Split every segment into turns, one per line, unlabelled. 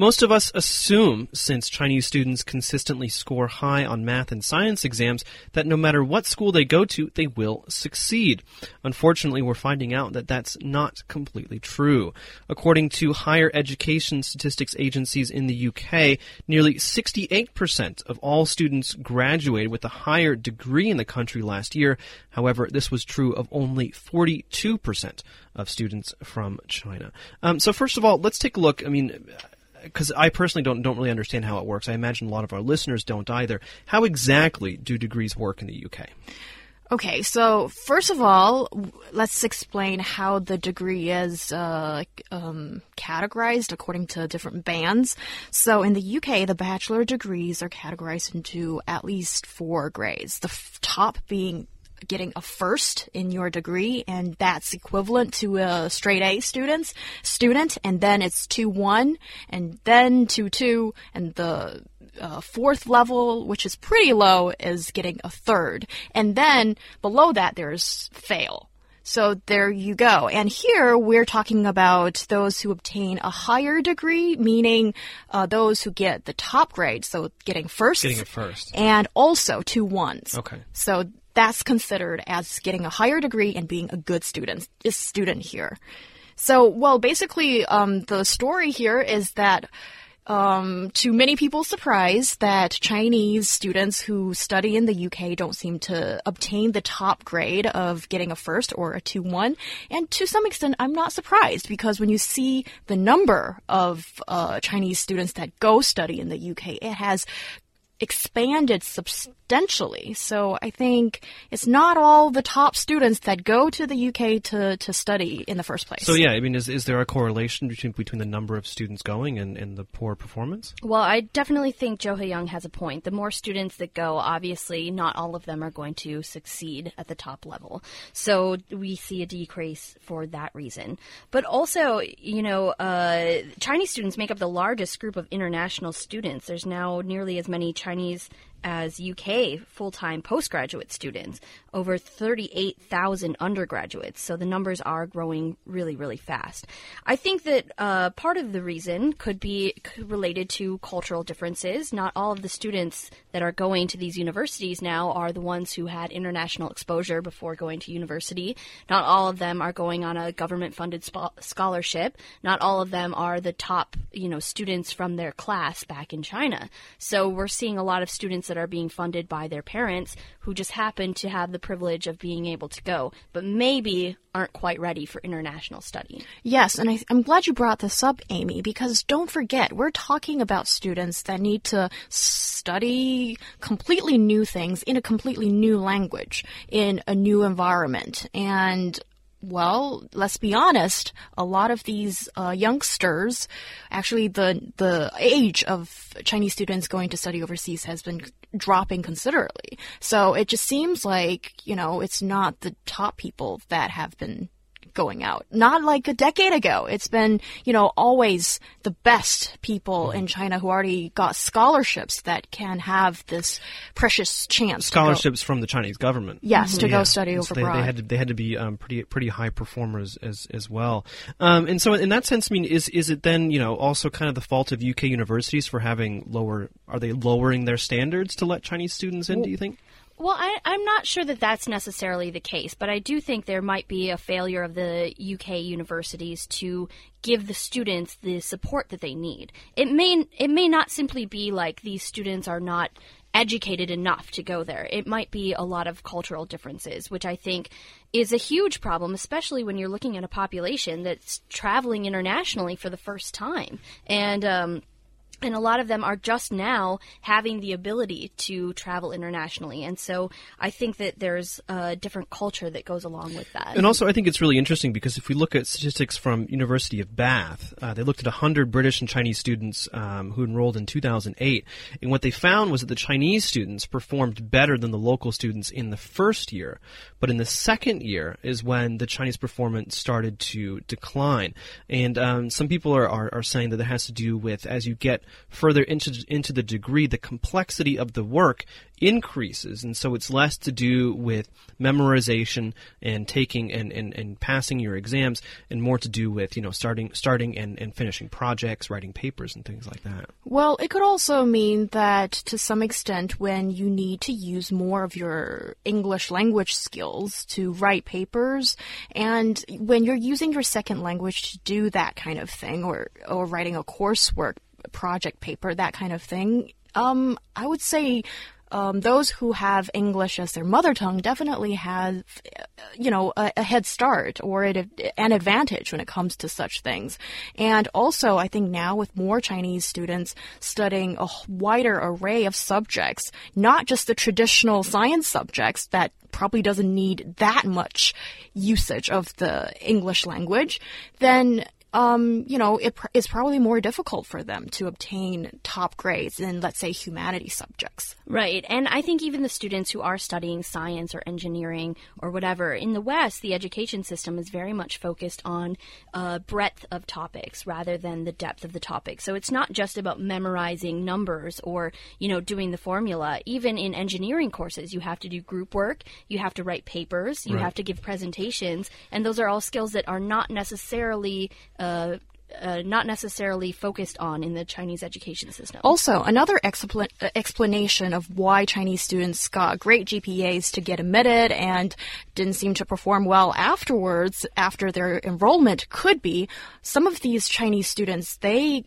Most of us assume, since Chinese students consistently score high on math and science exams, that no matter what school they go to, they will succeed. Unfortunately, we're finding out that that's not completely true. According to higher education statistics agencies in the UK, nearly 68% of all students graduated with a higher degree in the country last year. However, this was true of only 42% of students from China. Um, so, first of all, let's take a look. I mean, because I personally don't don't really understand how it works. I imagine a lot of our listeners don't either. How exactly do degrees work in the UK?
Okay, so first of all, let's explain how the degree is uh, um, categorized according to different bands. So in the UK, the bachelor degrees are categorized into at least four grades. The top being getting a first in your degree, and that's equivalent to a straight A students student, and then it's two one, and then two two, and the uh, fourth level, which is pretty low, is getting a third. And then below that, there's fail. So there you go. And here we're talking about those who obtain a higher degree, meaning uh, those who get the top grade, so getting first.
Getting it first.
And also two ones.
Okay.
So that's considered as getting a higher degree and being a good student, a student here. So, well, basically, um, the story here is that um, to many people's surprise, that Chinese students who study in the UK don't seem to obtain the top grade of getting a first or a 2 1. And to some extent, I'm not surprised because when you see the number of uh, Chinese students that go study in the UK, it has expanded substantially. So I think it's not all the top students that go to the UK to, to study in the first place.
So yeah, I mean, is, is there a correlation between between the number of students going and, and the poor performance?
Well, I definitely think Jo Young has a point. The more students that go, obviously, not all of them are going to succeed at the top level. So we see a decrease for that reason. But also, you know, uh, Chinese students make up the largest group of international students. There's now nearly as many Chinese Chinese as UK full time postgraduate students, over 38,000 undergraduates. So the numbers are growing really, really fast. I think that uh, part of the reason could be related to cultural differences. Not all of the students that are going to these universities now are the ones who had international exposure before going to university. Not all of them are going on a government funded scholarship. Not all of them are the top, you know, students from their class back in China. So we're seeing a lot of students that are being funded by their parents who just happen to have the privilege of being able to go, but maybe aren't quite ready for international study.
Yes, and I, am glad you brought this up, Amy, because don't forget, we're talking about students that need to study completely new things in a completely new language, in a new environment. And well, let's be honest, a lot of these uh, youngsters, actually, the the age of Chinese students going to study overseas has been dropping considerably. So it just seems like you know it's not the top people that have been going out. Not like a decade ago. It's been, you know, always the best people in China who already got scholarships that can have this precious chance.
Scholarships from the Chinese government.
Yes, mm-hmm. to go study
so
over
they, they, had to they had to be um, pretty pretty high performers as as well. Um, and so in that sense, I mean, is is it then you know also kind of the fault of UK universities for having lower? Are they lowering their standards to let Chinese students in? Well, do you think?
Well, I, am not sure that that's necessarily the case, but I do think there might be a failure of the UK universities to give the students the support that they need. It may it may not simply be like these students are not educated enough to go there. It might be a lot of cultural differences, which I think is a huge problem, especially when you're looking at a population that's traveling internationally for the first time. And um, and a lot of them are just now having the ability to travel internationally. And so i think that there's a different culture that goes along with that.
And also i think it's really interesting because if we look at statistics from university of bath uh, they looked at 100 british and chinese students um, who enrolled in 2008 and what they found was that the chinese students performed better than the local students in the first year. But in the second year is when the chinese performance started to decline. And um, some people are, are, are saying that it has to do with as you get further into into the degree, the complexity of the work increases, and so it's less to do with memorization and taking and, and, and passing your exams, and more to do with you know starting starting and, and finishing projects, writing papers, and things like that.
Well, it could also mean that to some extent, when you need to use more of your English language skills to write papers, and when you're using your second language to do that kind of thing, or or writing a coursework project paper, that kind of thing, um, I would say um, those who have English as their mother tongue definitely have, you know, a, a head start or an advantage when it comes to such things. And also, I think now with more Chinese students studying a wider array of subjects, not just the traditional science subjects that probably doesn't need that much usage of the English language, then um, you know, it it's probably more difficult for them to obtain top grades in, let's say, humanities subjects.
Right. And I think even the students who are studying science or engineering or whatever, in the West, the education system is very much focused on uh, breadth of topics rather than the depth of the topic. So it's not just about memorizing numbers or, you know, doing the formula. Even in engineering courses, you have to do group work, you have to write papers, you right. have to give presentations, and those are all skills that are not necessarily uh, uh, not necessarily focused on in the Chinese education system.
Also, another expl- uh, explanation of why Chinese students got great GPAs to get admitted and didn't seem to perform well afterwards after their enrollment could be some of these Chinese students they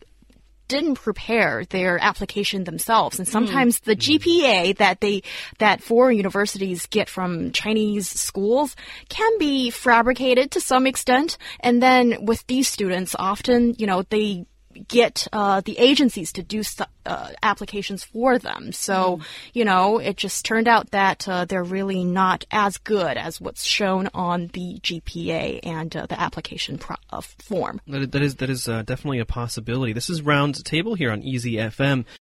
didn't prepare their application themselves. And sometimes mm. the GPA that they, that foreign universities get from Chinese schools can be fabricated to some extent. And then with these students, often, you know, they get uh, the agencies to do uh, applications for them. So, mm. you know, it just turned out that uh, they're really not as good as what's shown on the GPA and uh, the application uh, form.
That is, that is uh, definitely a possibility. This is Round Table here on Easy FM.